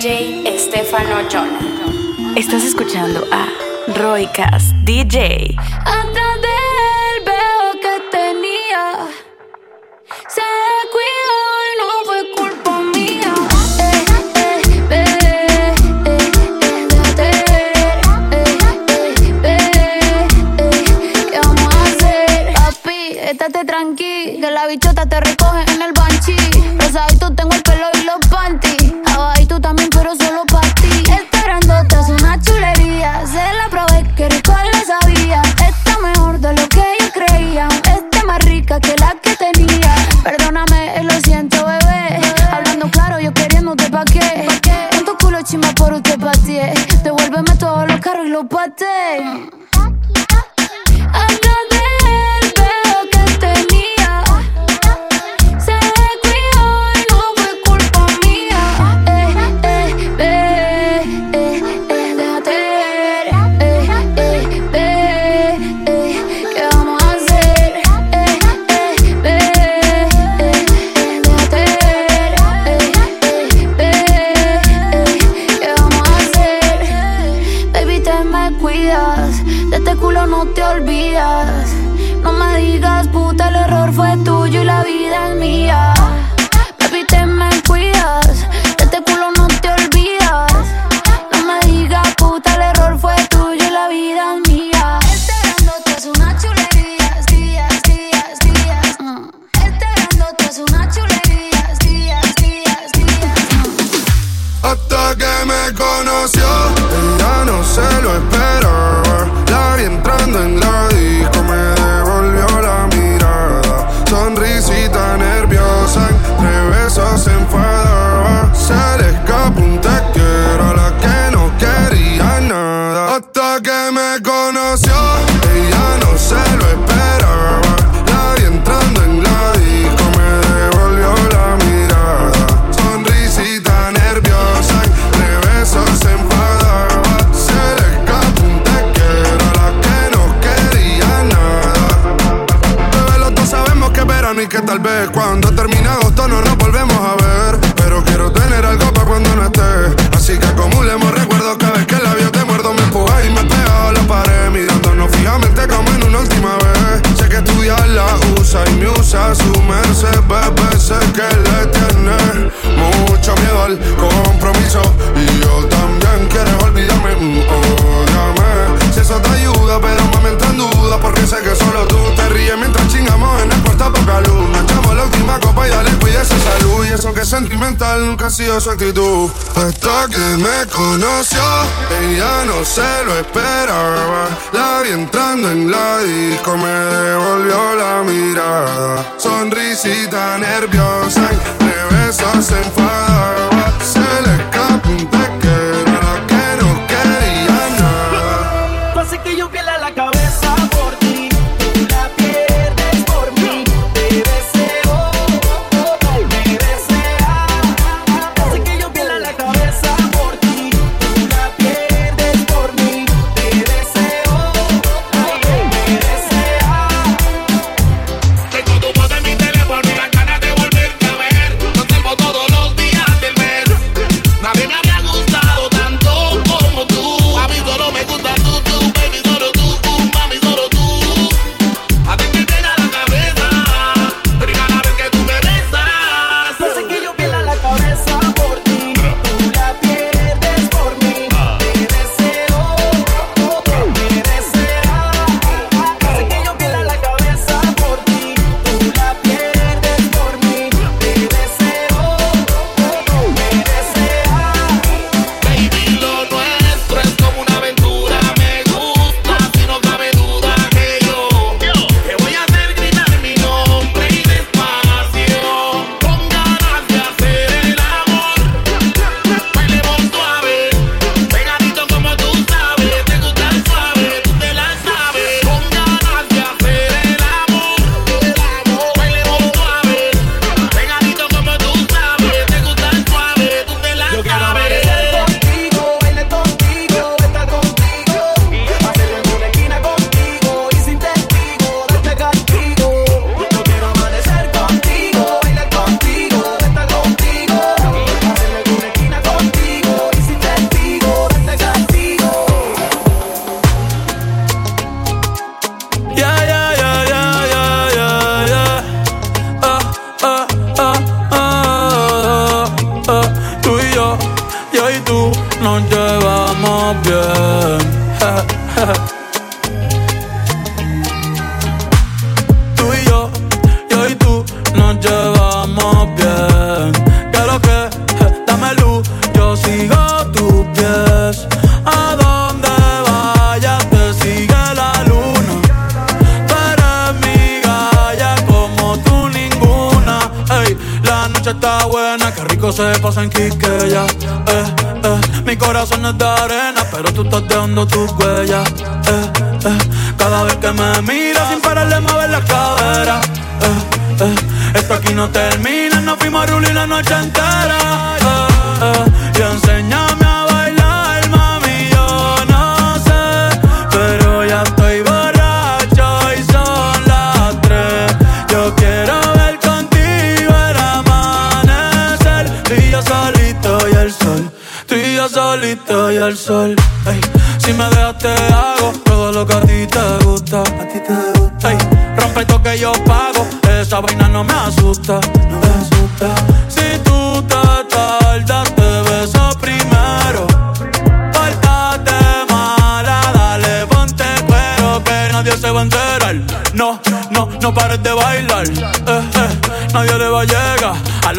DJ Estefano Jonah. Estás escuchando a Roycas DJ. Atrás de él veo que tenía. Se cuidó y no fue culpa mía. Eh, eh, vamos a hacer? Papi, estate tranqui, que la bichota te day. sentimental nunca ha sido su actitud. Hasta que me conoció, ella no se lo esperaba. La vi entrando en la disco, me devolvió la mirada. Sonrisita nerviosa, entre besos en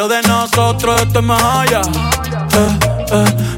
lo de nosotros esto es más allá. Eh, eh.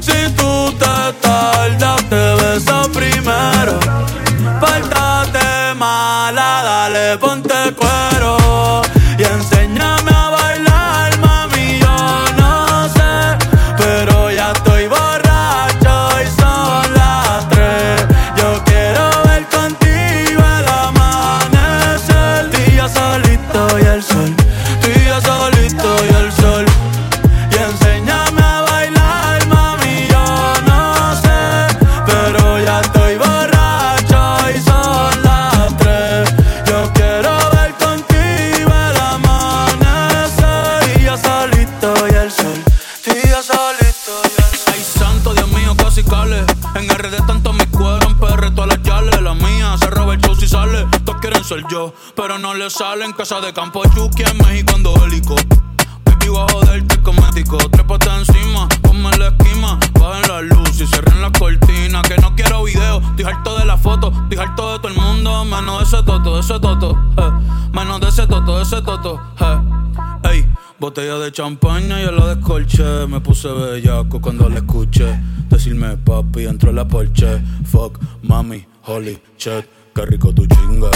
champaña yo la descolché. Me puse bellaco cuando la escuché. Decirme papi, entró la porche. Fuck, mami, holy shit, qué rico tu chinga.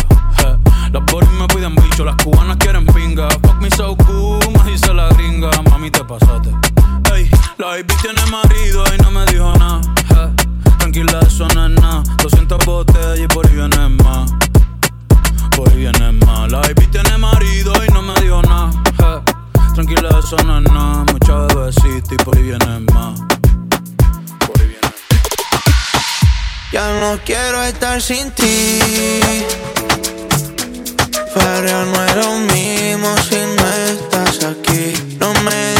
Las boris me piden bicho, las cubanas quieren pinga. Fuck me so cool, me dice la gringa. Mami, te pasaste. Ey, la baby tiene marido y no me dijo nada. Tranquila, eso no es nada. 200 botellas y por ahí viene más. Por ahí viene más. La baby tiene marido y no me dijo nada. Tranquila, eso no es nada. Mucha bebecita y por ahí vienen más. Por ahí vienen. Ya no quiero estar sin ti. Pero no es lo mismo si no estás aquí. No me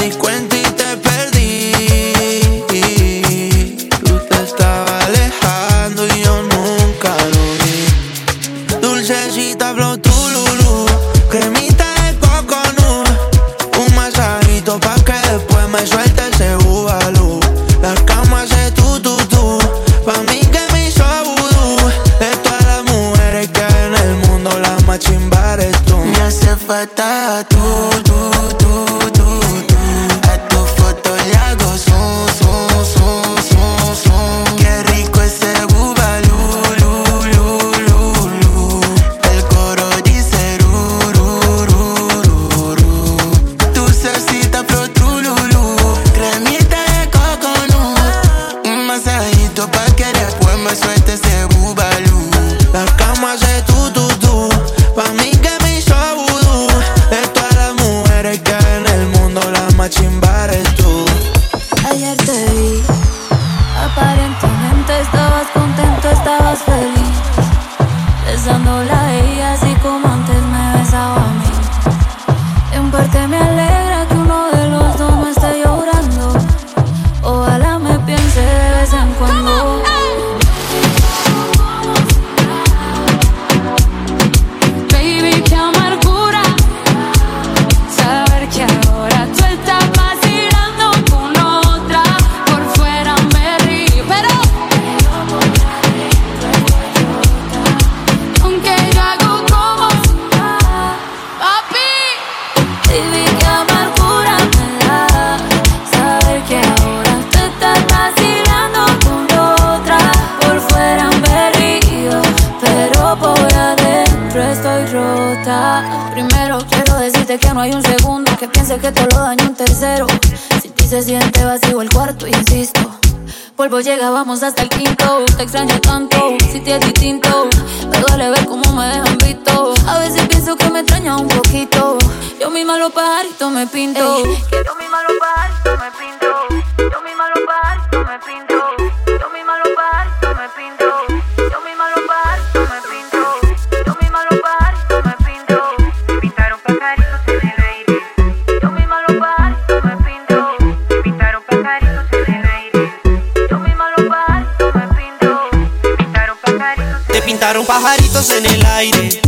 pajaritos en el aire.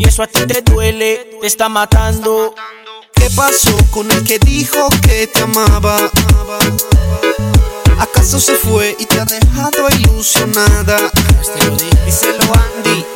Y eso a ti te duele, te está matando. ¿Qué pasó con el que dijo que te amaba? ¿Acaso se fue y te ha dejado ilusionada? Díselo Andy.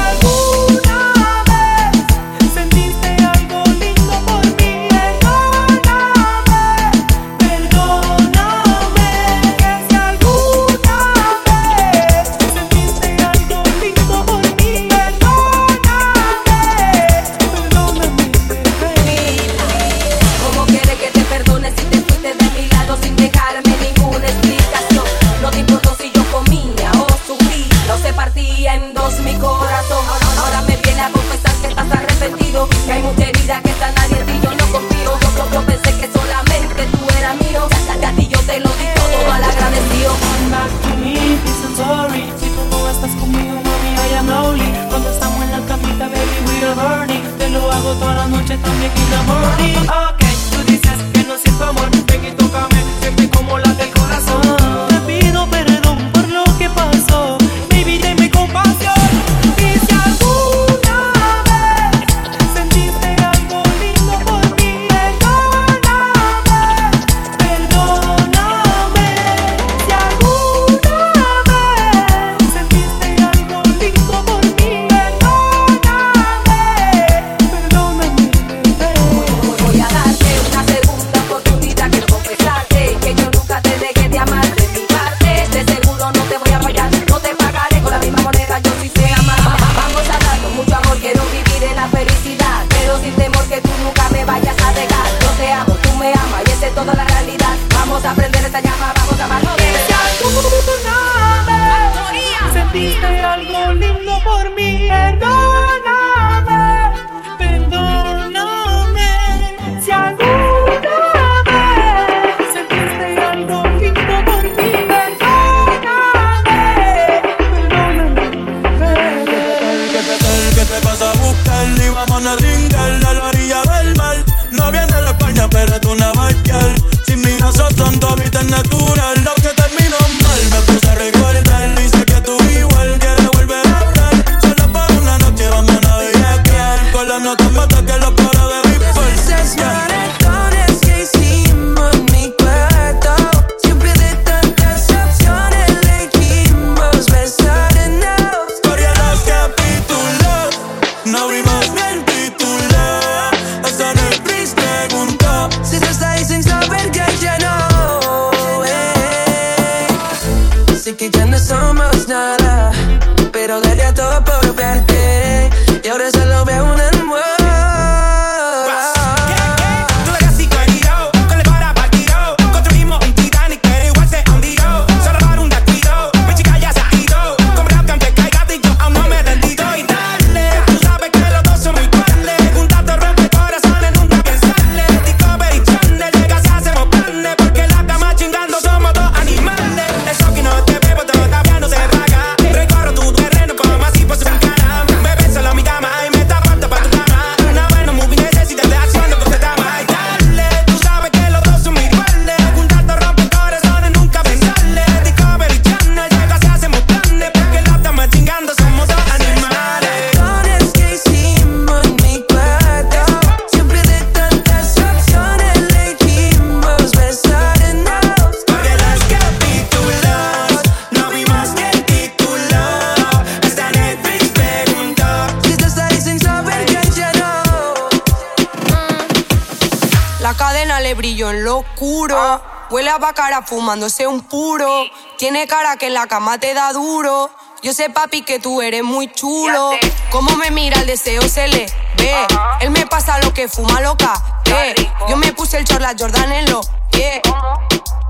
Fumándose un puro. Tiene cara que en la cama te da duro. Yo sé, papi, que tú eres muy chulo. Cómo me mira el deseo se le ve. Él me pasa lo que fuma loca. Eh. Yo me puse el chorla Jordan en los pies.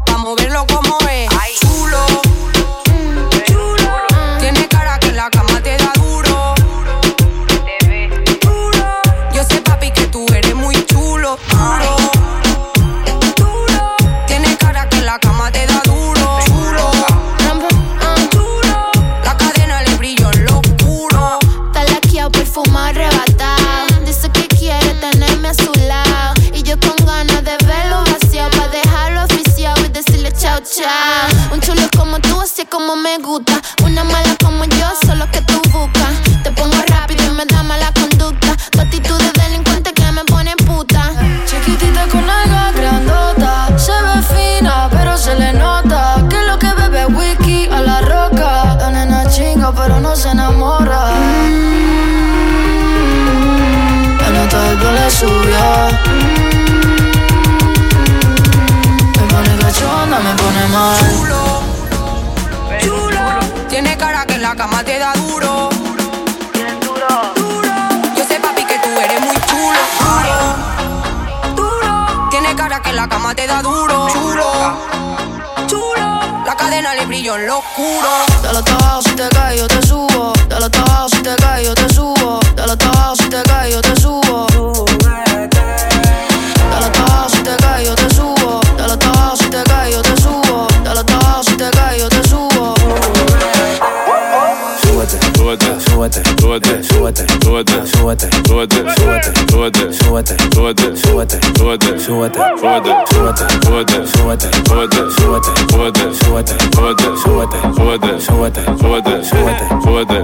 Vamos a verlo como es. Chulo. Súbete, súbete, súbete, súbete, súbete, súbete, súbete, súbete, súbete, súbete, súbete, súbete, súbete, súbete, súbete, súbete.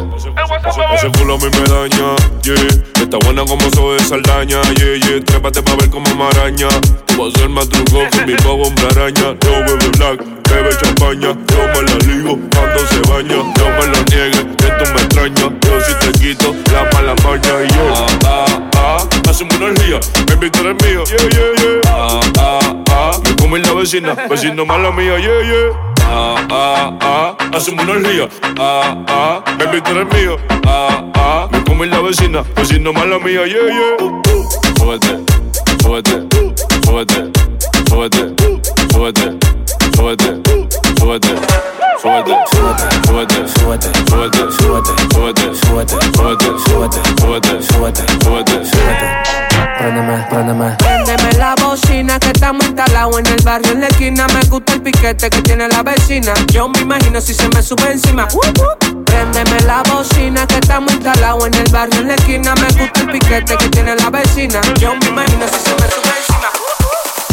Ese culo a mí me daña, yeah. Está buena como soy de Saldaña, yeah, yeah. Trépate pa' ver como maraña. Tú vas a ser más truco con mi bobo hombre araña. Yo bebe black, bebe champaña. Yo me la ligo cuando se baña. Yo me lo niegue, que tú me extrañas. Yo si te quito la mala maña y yo. Ah, ah, ah. Hacemos una energía, baby, tú eres mío. Yeah, yeah, yeah. Ah, ah, ah. Me come la vecina, vecino mala mía, yeah, yeah. Ah, ah, ah, hacemos una energía. Ah, ah, baby, tú eres mío. Ah, ah, me come la vecina, vecino mala mía, yeah, yeah. Súbete, súbete, súbete, súbete, súbete, súbete, súbete, súbete, súbete, súbete, súbete, súbete, súbete, súbete, súbete, súbete, súbete, súbete, súbete, súbete. Préndeme, préndeme. Préndeme la bocina que estamos instalados en el barrio en la esquina. Me gusta el piquete que tiene la vecina. Yo me imagino si se me sube encima. Uh, uh. Préndeme la bocina que estamos instalados en el barrio en la esquina. Me gusta el piquete que tiene la vecina. Yo me imagino si se me sube encima.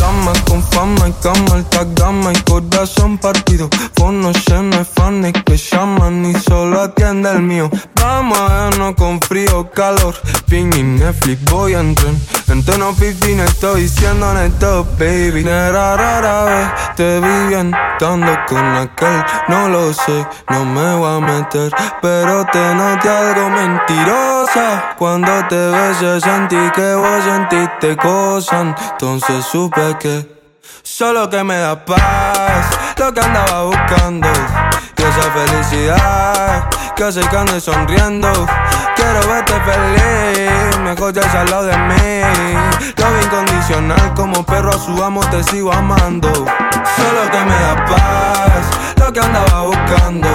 Damas con fama y cama, alta gama y corazón partido. Fono lleno de fans que llaman y solo atiende el mío. Vamos a vernos con frío, calor. Ping y Netflix, voy a entrar. En tono 15 estoy diciendo neto, baby. Nera rara vez te vi estando con aquel. No lo sé, no me voy a meter. Pero te noté algo mentirosa. Cuando te besé sentí que vos sentiste cosas. Entonces supe solo que me da paz. Lo que andaba buscando. Que esa felicidad que hace que ande sonriendo. Quiero verte feliz, mejor ya al lado de mí. Lo incondicional, como perro a su amo te sigo amando. Solo que me da paz, lo que andaba buscando.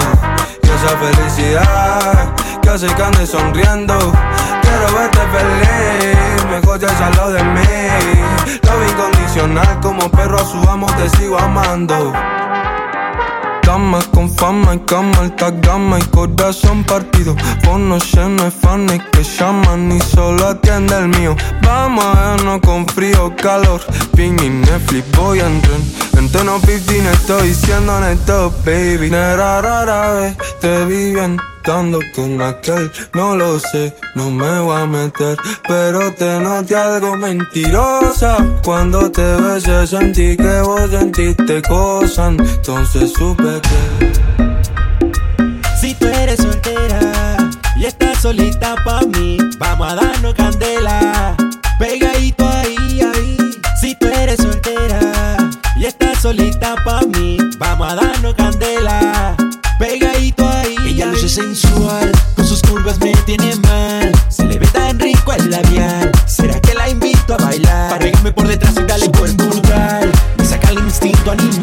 Y esa felicidad que hace que ande sonriendo. Quiero verte feliz, mejor al lado de mí. Lo incondicional, como perro a su amo te sigo amando. Damas con fama y cama, alta gama y corazón partido. Fono lleno de fans que llaman y solo atiende el mío. Vamos a vernos con frío, calor. Ping y Netflix, voy a entrar. En tono 15 estoy diciendo neto, baby. Nera rara vez te vi bien. Estando con aquel, no lo sé, no me voy a meter, pero te noté algo mentirosa. Cuando te besé sentí que vos sentiste cosas, entonces supe que. Si tú eres soltera y estás solita pa' mí, vamos a darnos candela. Pegadito ahí, ahí. Si tú eres soltera y estás solita pa' mí, vamos a darnos candela. Pegadito. Sensual, con sus curvas me tiene mal. Se le ve tan rico el labial. ¿Será que la invito a bailar? Para por detrás y darle por vulgar. Me saca el instinto animal.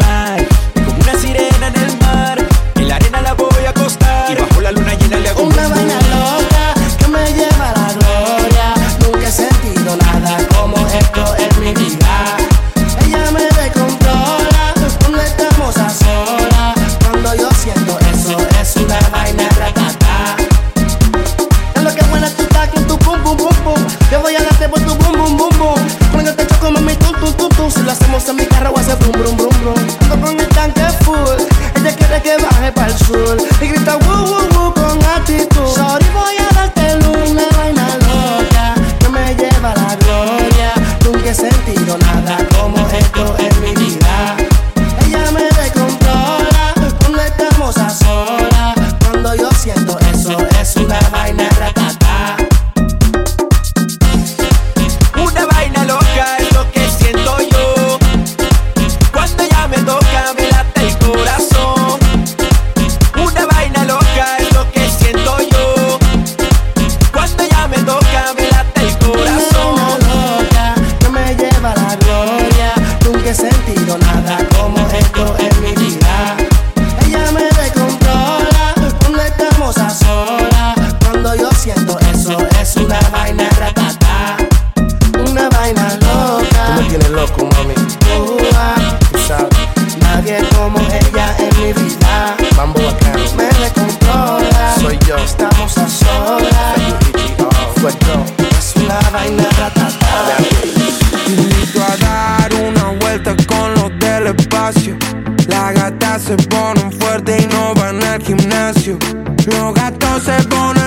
Gatos se ponen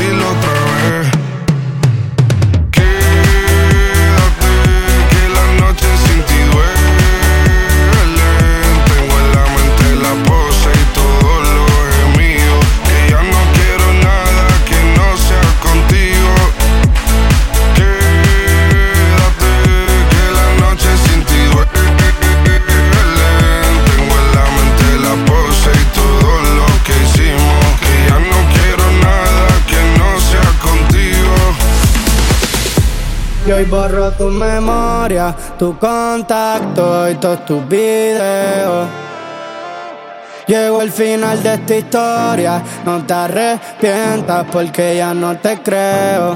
Hoy borro tu memoria, tu contacto y todos tus videos. Llegó el final de esta historia, no te arrepientas porque ya no te creo.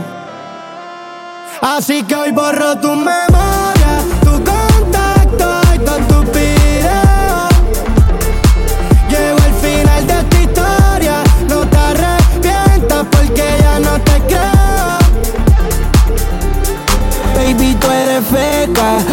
Así que hoy borro tu memoria, tu contacto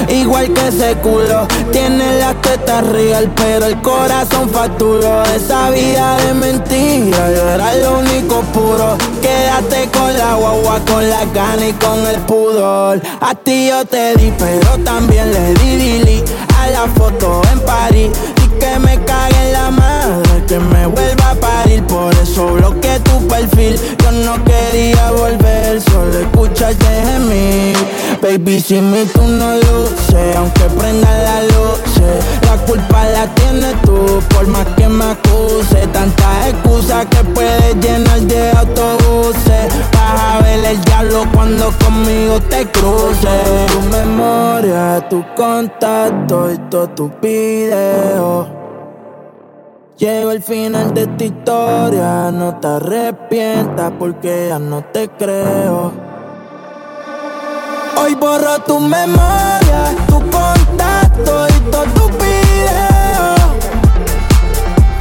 igual que ese culo. Tiene las tetas real, pero el corazón facturó. Esa vida de mentira, yo era lo único puro. Quédate con la guagua, con la gana y con el pudor. A ti yo te di, pero también le di dili a la foto en París. Y que me cague en la madre, que me vuelva Por eso bloqueé tu perfil. Yo no quería volver, solo escucharte gemir. Baby, si mi tú no luces, aunque prenda la luz, la culpa la tienes tú, por más que me acuse. Tantas excusas que puedes llenar de autobuses. Vas a ver el diablo cuando conmigo te cruces. Tu memoria, tu contacto y todos tus videos. Llegó el final de esta historia, no te arrepientas porque ya no te creo. Hoy borro tu memoria, tu contacto y todos tus videos.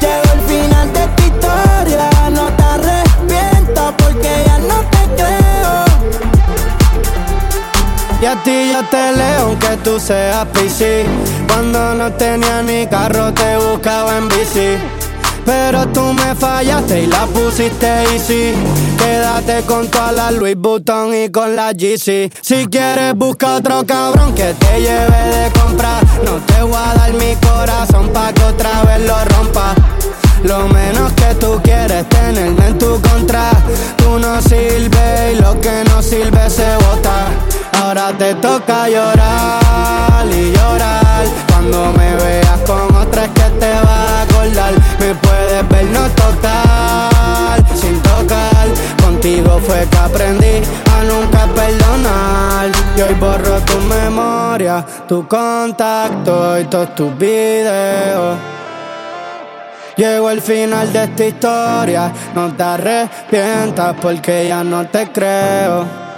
Llegó el final de esta historia, no te arrepientas porque ya no te creo. Y a ti yo te leo tú seas PC Cuando no tenía ni carro te buscaba en bici. Pero tú me fallaste y la pusiste easy. Quédate con toda la Louis Vuitton y con la GC Si quieres busca otro cabrón que te lleve de comprar No te voy a dar mi corazón pa' que otra vez lo rompa. Lo menos que tú quieres tenerme en tu contra. Tú no sirves y lo que no sirve se bota Ahora te toca llorar y llorar. Cuando me veas con otra es que te vas a acordar. Me puedes ver no tocar, sin tocar. Contigo fue que aprendí a nunca perdonar. Y hoy borro tu memoria, tu contacto y todos tus videos. Llegó el final de esta historia, no te arrepientas porque ya no te creo.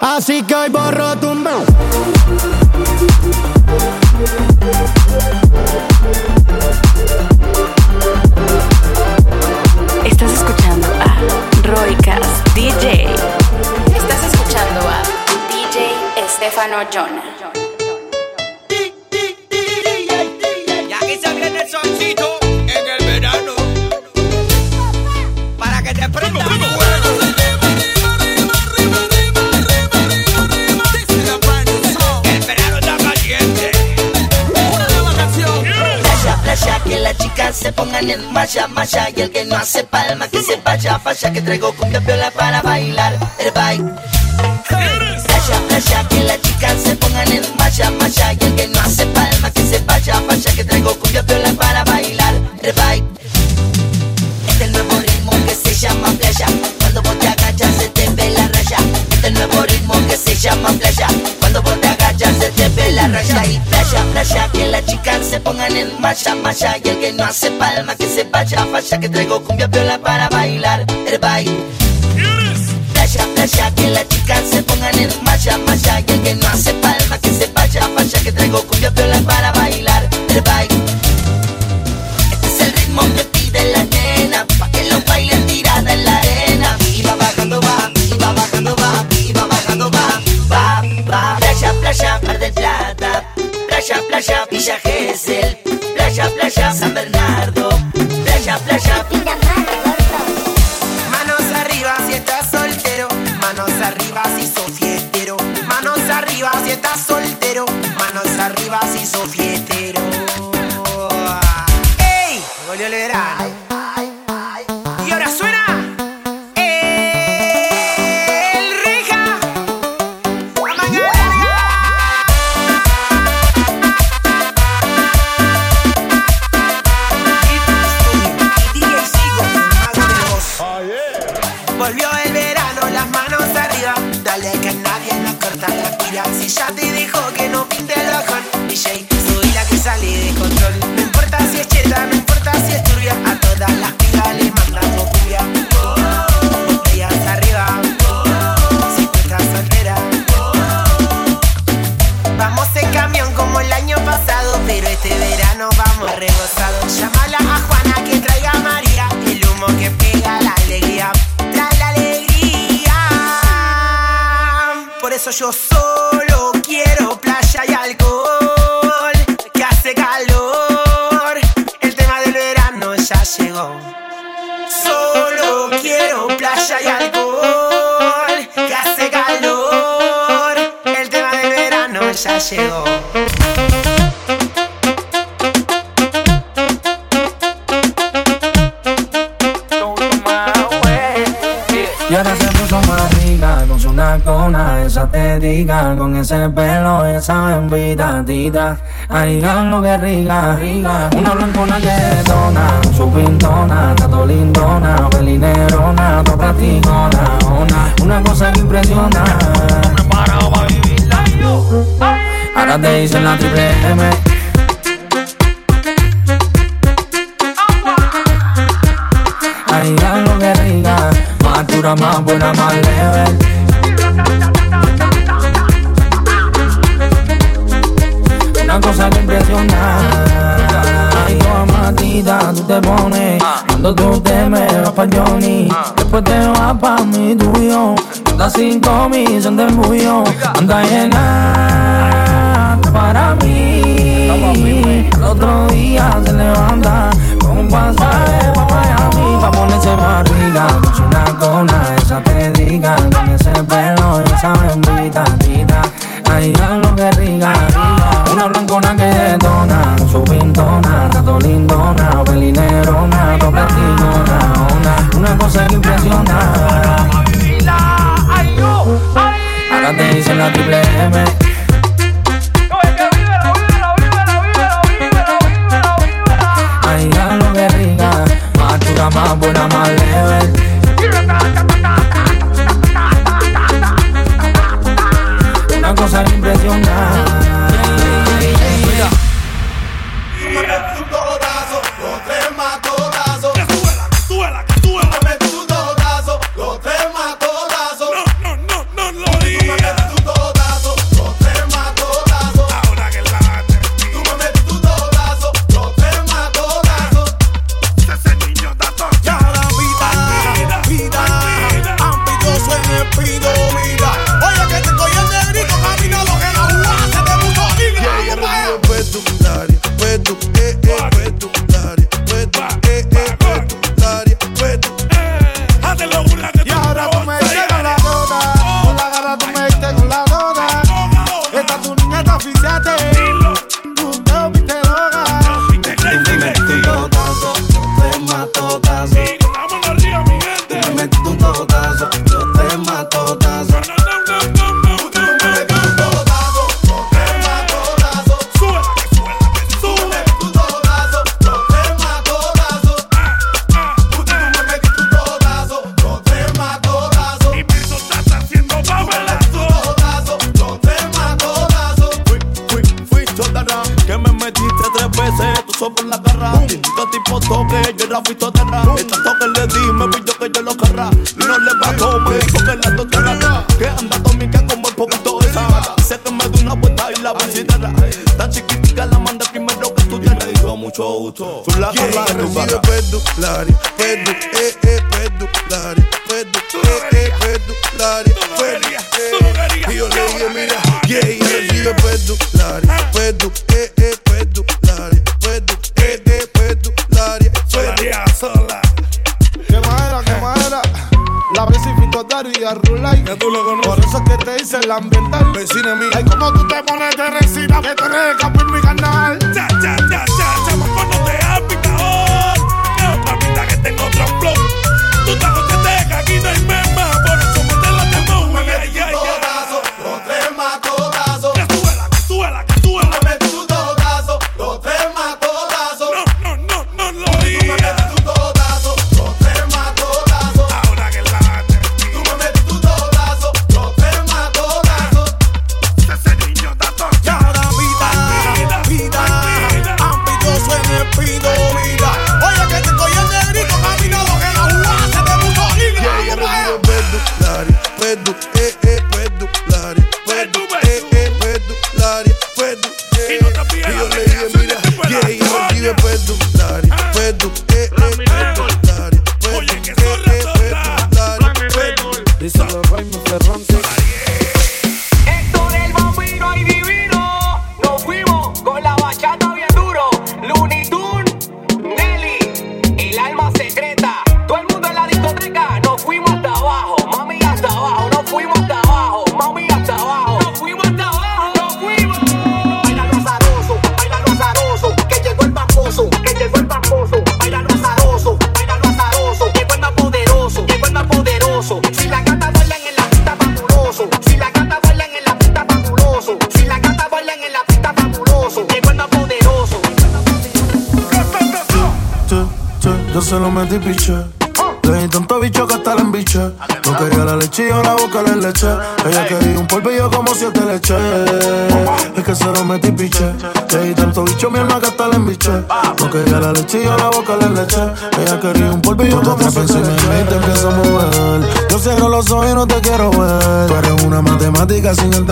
Así que hoy borro tu Estás escuchando a Roycas DJ. Estás escuchando a DJ Estefano Jonah. Y aquí se viene el solcito en el verano. Para que te prenda que las chicas se pongan en marcha, marcha Y el que no hace palma, que se vaya, falla Que traigo cumbia piola para bailar el baile. Que las chicas se pongan en marcha, marcha Y el que no hace palma, que se vaya, falla Que traigo cumbia piola para bailar el baile. Este nuevo ritmo que se llama flasha Cuando vos te agachas se te ve la raya. Este nuevo ritmo que se llama flasha Cuando vos te Everybody, playa, playa, que las chicas se pongan en marcha, marcha. Y el que no hace palma, que se vaya, falla, que traigo cumbia piola para bailar. Everybody. Playa, playa, que las chicas se pongan en marcha, marcha. Y el que no hace palma, que se vaya, falla, que traigo cumbia piola para bailar. Playa, San Bernardo. Playa, playa, Manos arriba si estás soltero, manos arriba si sos fiestero, manos arriba si estás soltero, manos arriba si sos fiestero. Bembita tita. Ay, lo que rica, rica. Una blancona detona, su pintona, tato lindona, pelinerona, to practicona, ona. Una cosa que impresiona. Ahora te dicen la triple M. Ay, lo que rica, más dura, más buena, vas pa' Johnny Después te vas pa' mi tuyo. Andas cinco mil, son de bullo Anda llena para mí. El otro día se levanta Con un pasaje pa' Miami Pa' ponerse más rica. Con su nacona, esa pedica Con ese pelo, esa bembita tita. Ay, ya lo que rica Una blancona que detona Su pintona, tato lindona Pelinerona, Una, quiero impresionar. Acá te dicen la triple M. Ay, ya lo que rica, más chula, más buena, más level. Una cosa impresionante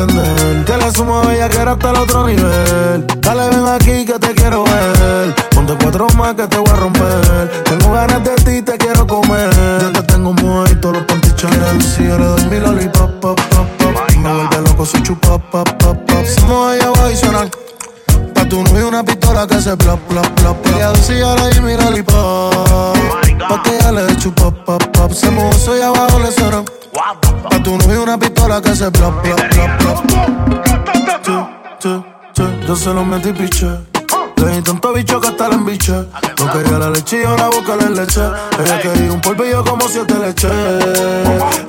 Que le sumo a bella que era hasta el otro nivel. Dale, ven aquí que te quiero ver. Metí piche. Le di tanto bicho que hasta la embiche. No quería la leche y ahora busca la leche. Ella quería un polvillo como siete leche.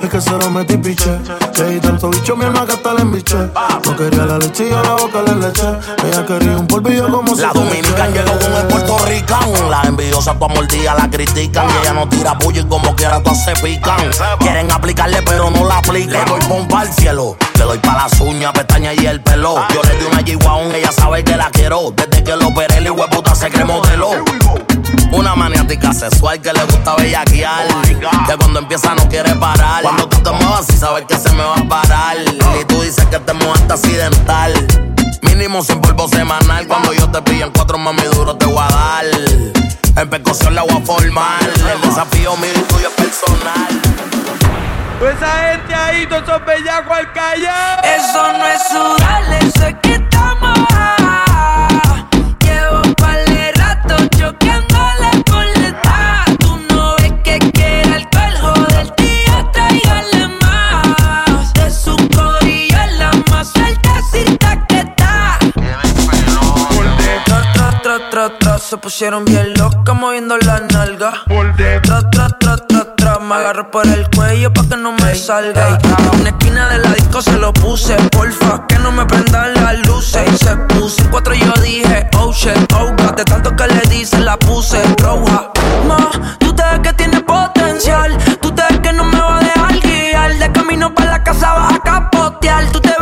Es que se lo metí piche. Le di tanto bicho mi alma que hasta la embiche. No quería la leche y ahora busca la leche. Ella quería un polvillo como La siete leche. llegó con el puertorricán. Las envidiosas tu mordida la critican. Y ella no tira puño y como quiera todas se pican. Quieren aplicarle pero no la aplican. Le doy pompa al cielo. Le doy pa' las uñas, pestañas y el pelo. Yo le di una G-Wagon, ella sabe que la quiero. Desde que lo operé, el hueputa se cree modelo. Una maniática sexual que le gusta bellaquear. Que cuando empieza no quiere parar. Cuando tú te muevas y sabes que se me va a parar. Y tú dices que te muevaste accidental. Mínimo sin polvo semanal. Cuando yo te pillo en cuatro mami duro te voy a dar. En percusión la voy a formar. El desafío mío y tuyo es personal. Esa gente ahí, todos esos bellacos al callar. Eso no es sudar, eso es que estamos se pusieron bien locas moviendo la nalga. Tra, tra, tra, tra, tra, me agarro por el cuello pa' que no me salga. A una esquina de la disco se lo puse, porfa, que no me prendan las luces. Y se puso en cuatro yo dije, oh shit, oh god, de tanto que le dice la puse roja. Ma, tú te ves que tienes potencial, tú te ves que no me va a dejar guiar. De camino para la casa vas a capotear, tú te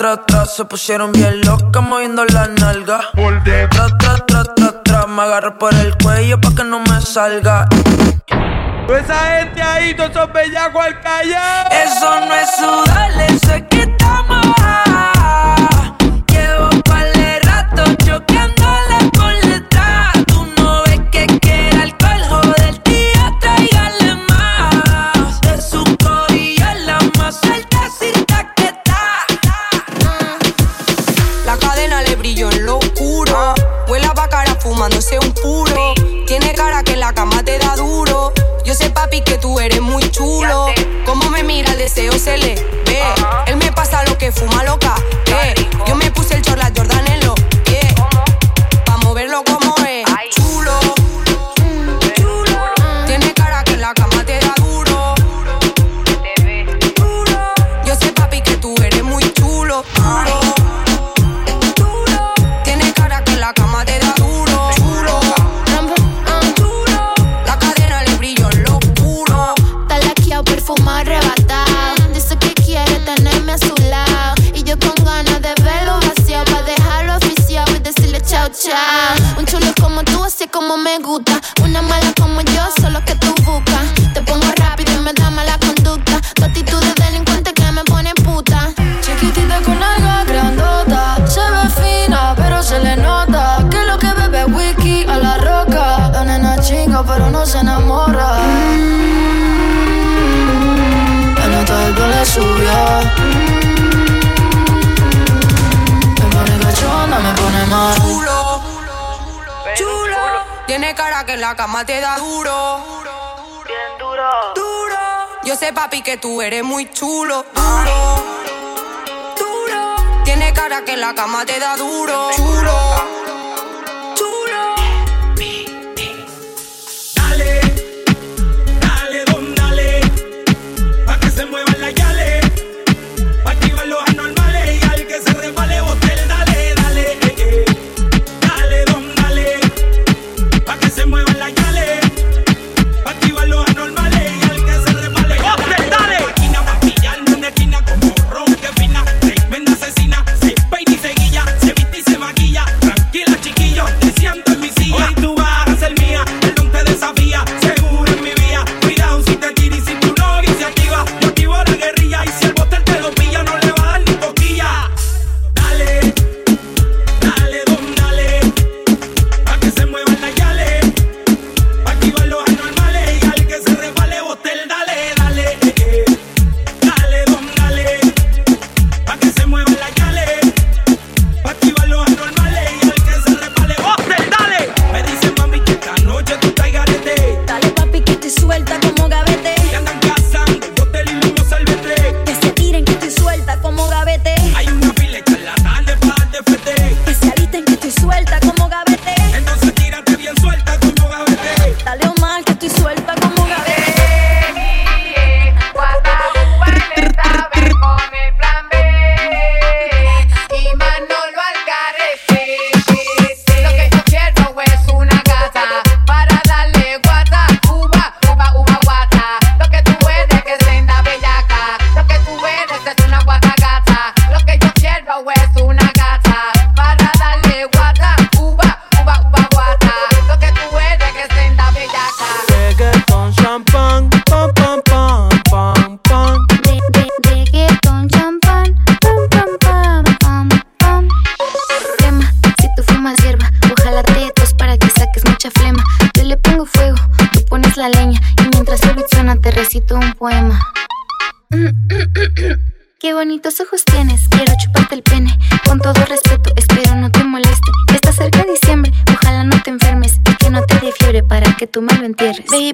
tra, tra, se pusieron bien locas moviendo la nalga. Tra, tra, tra, tra, tra, me agarro por el cuello pa' que no me salga. Esa gente ahí, todos esos bellacos al callao. Eso no es sudar, eso es que la cama te da duro. Bien duro. Duro. Yo sé, papi, que tú eres muy chulo. Duro. Duro. Tiene cara que la cama te da duro. Chulo.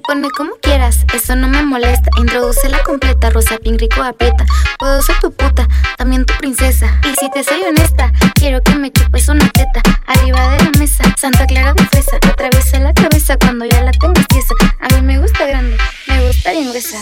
pone como quieras, eso no me molesta. Introduce la completa, rosa pin rico aprieta. Puedo ser tu puta, también tu princesa. Y si te soy honesta, quiero que me chupes una teta. Arriba de la mesa, Santa Clara de fresa. Atraviesa la cabeza cuando ya la tengas tiesa. A mí me gusta grande, me gusta bien gruesa.